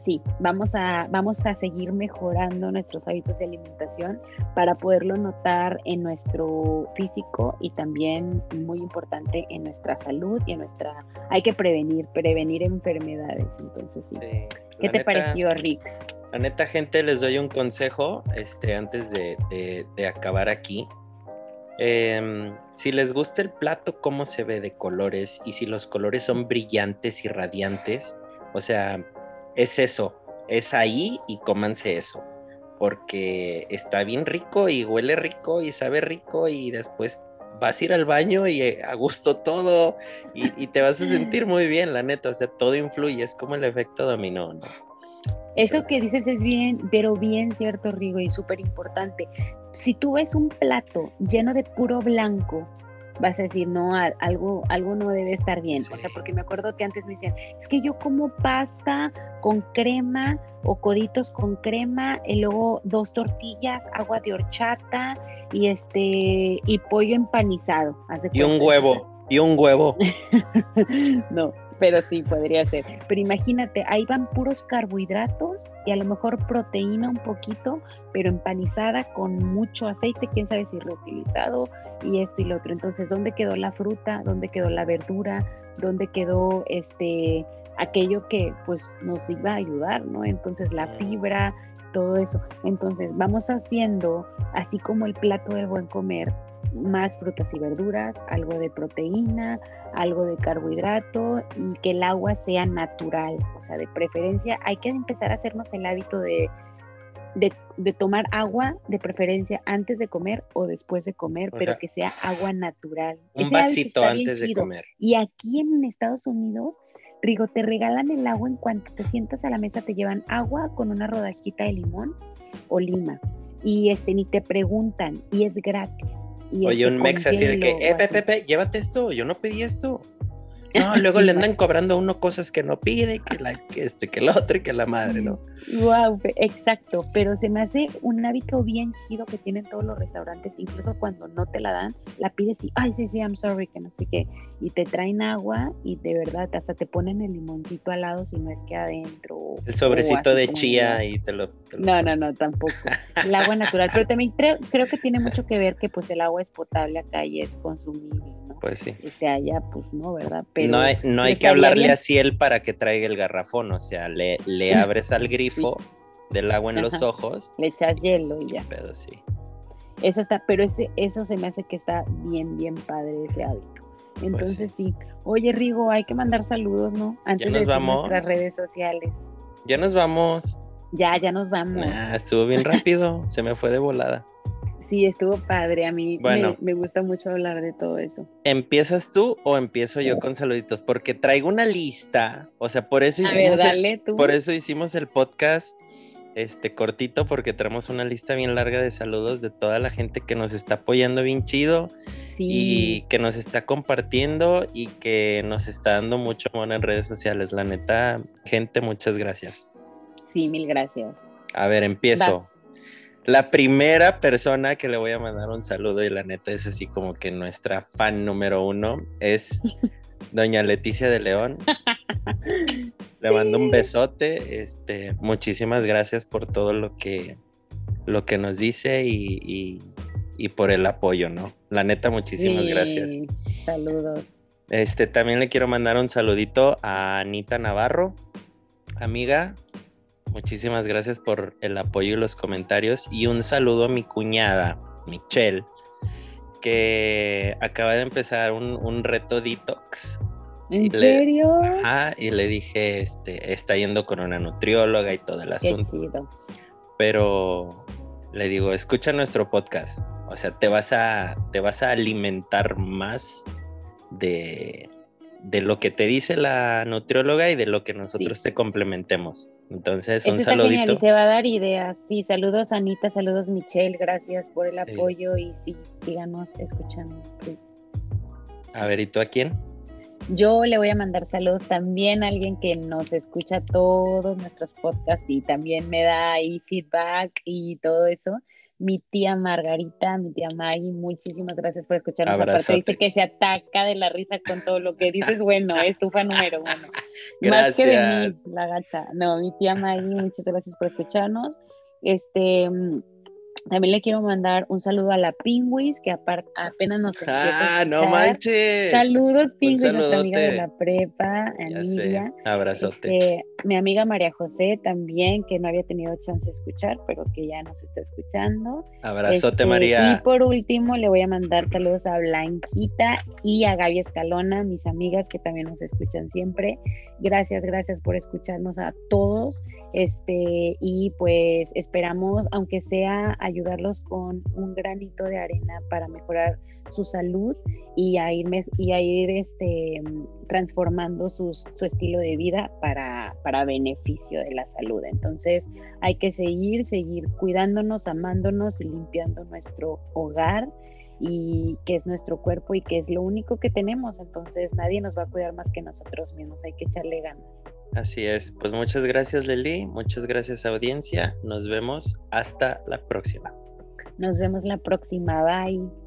sí, vamos a, vamos a seguir mejorando nuestros hábitos de alimentación para poderlo notar en nuestro físico y también, muy importante, en nuestra salud y en nuestra... Hay que prevenir, prevenir enfermedades. Entonces, sí. ¿Qué te pareció, Rix? La neta, gente, les doy un consejo este, antes de, de acabar aquí. Em, si les gusta el plato, cómo se ve de colores y si los colores son brillantes y radiantes, o sea, es eso, es ahí y cómanse eso, porque está bien rico y huele rico y sabe rico y después vas a ir al baño y eh, a gusto todo y, te vas a sentir muy bien, la neta, o sea, todo influye, es como el efecto dominó, ¿no? Eso que dices es bien, pero bien cierto, Rigo, y súper importante si tú ves un plato lleno de puro blanco, vas a decir, no, algo, algo no debe estar bien. O sea, porque me acuerdo que antes me decían, es que yo como pasta con crema o coditos con crema, y luego dos tortillas, agua de horchata y este y pollo empanizado. Y un huevo, y un huevo. no, pero sí podría ser. Pero imagínate, ahí van puros carbohidratos y a lo mejor proteína un poquito, pero empanizada con mucho aceite, quién sabe si reutilizado y esto y lo otro. Entonces, ¿dónde quedó la fruta? ¿Dónde quedó la verdura? ¿Dónde quedó este aquello que pues nos iba a ayudar, ¿no? Entonces, la fibra, todo eso. Entonces, vamos haciendo así como el plato del buen comer, más frutas y verduras, algo de proteína, algo de carbohidrato y que el agua sea natural, o sea, de preferencia hay que empezar a hacernos el hábito de, de, tomar agua de preferencia antes de comer o después de comer, pero que sea agua natural. Un vasito antes de comer. Y aquí en Estados Unidos Rigo, te regalan el agua en cuanto te sientas a la mesa, te llevan agua con una rodajita de limón o lima. Y este, ni te preguntan, y es gratis. Oye, este, un mex así de que, eh, Pepe, llévate esto, yo no pedí esto. No, luego le andan cobrando a uno cosas que no pide, que, la, que esto y que el otro y que la madre, ¿no? Wow, exacto, pero se me hace un hábito bien chido que tienen todos los restaurantes, incluso cuando no te la dan, la pides y, ay, sí, sí, I'm sorry, que no sé qué, y te traen agua y de verdad hasta te ponen el limoncito al lado si no es que adentro. El sobrecito de chía y te lo, No, no, no, tampoco. El agua natural, pero también creo, creo que tiene mucho que ver que pues el agua es potable acá y es consumible, ¿no? Pues sí. Este allá, pues no, ¿verdad? Pero no hay, no hay que hablarle así él para que traiga el garrafón, o sea, le, le abres al grifo del agua en los ojos. Le echas hielo y ya. Pero sí. Eso está, pero ese, eso se me hace que está bien, bien padre ese hábito. Pues Entonces sí. Oye, Rigo, hay que mandar saludos, ¿no? Antes ya nos de vamos. nuestras redes sociales. Ya nos vamos. Ya, ya nos vamos. estuvo bien rápido, se me fue de volada. Sí, estuvo padre. A mí bueno, me, gusta mucho hablar de todo eso. ¿Empiezas tú o empiezo yo con saluditos? Porque traigo una lista. O sea, por eso hicimos, el, por eso hicimos el podcast este cortito, porque traemos una lista bien larga de saludos de toda la gente que nos está apoyando bien chido y que nos está compartiendo y que nos está dando mucho amor en redes sociales. La neta, gente, muchas gracias. Sí, mil gracias. A ver, empiezo. La primera persona que le voy a mandar un saludo y la neta es así como que nuestra fan número uno es doña Leticia de León. Le mando un besote. Este, muchísimas gracias por todo lo que, lo que nos dice y, por el apoyo, ¿no? La neta, muchísimas gracias. Saludos. Este, también le quiero mandar un saludito a Anita Navarro, amiga, Muchísimas gracias por el apoyo y los comentarios. Y un saludo a mi cuñada, Michelle, que acaba de empezar un, reto detox. ¿En serio? ajá, y le dije, este, está yendo con una nutrióloga y todo el asunto. Pero le digo, escucha nuestro podcast. O sea, te vas a, te vas a alimentar más de, de lo que te dice la nutrióloga y de lo que nosotros te complementemos. Entonces, un saludito. y se va a dar ideas. Sí, saludos Anita, saludos Michelle, gracias por el apoyo y sí, síganos escuchando. A ver, ¿y tú a quién? Yo le voy a mandar saludos también a alguien que nos escucha todos nuestros podcasts y también me da ahí feedback y todo eso mi tía Margarita, mi tía Maggie, muchísimas gracias por escucharnos. Aparte dice que se ataca de la risa con todo lo que dices. Bueno, estufa número uno. Más que de mí, la gacha. No, mi tía Maggie, muchas gracias por escucharnos. Este, también le quiero mandar un saludo a la Pingüis, que apenas nos Ah, no manches. Saludos, Pingüis, nuestra amiga de la prepa, Emilia. Abrazote. Este, mi amiga María José también, que no había tenido chance de escuchar, pero que ya nos está escuchando. Abrazote, este, María. Y por último, le voy a mandar saludos a Blanquita y a Gaby Escalona, mis amigas que también nos escuchan siempre. Gracias, gracias por escucharnos a todos. Este, y pues esperamos, aunque sea, ayudarlos con un granito de arena para mejorar su salud y a ir, y ir este, transformando sus, su estilo de vida para, para beneficio de la salud. Entonces hay que seguir, seguir cuidándonos, amándonos y limpiando nuestro hogar y que es nuestro cuerpo y que es lo único que tenemos. Entonces nadie nos va a cuidar más que nosotros mismos. Hay que echarle ganas. Así es. Pues muchas gracias, Leli. Muchas gracias, audiencia. Nos vemos hasta la próxima. Nos vemos la próxima. Bye.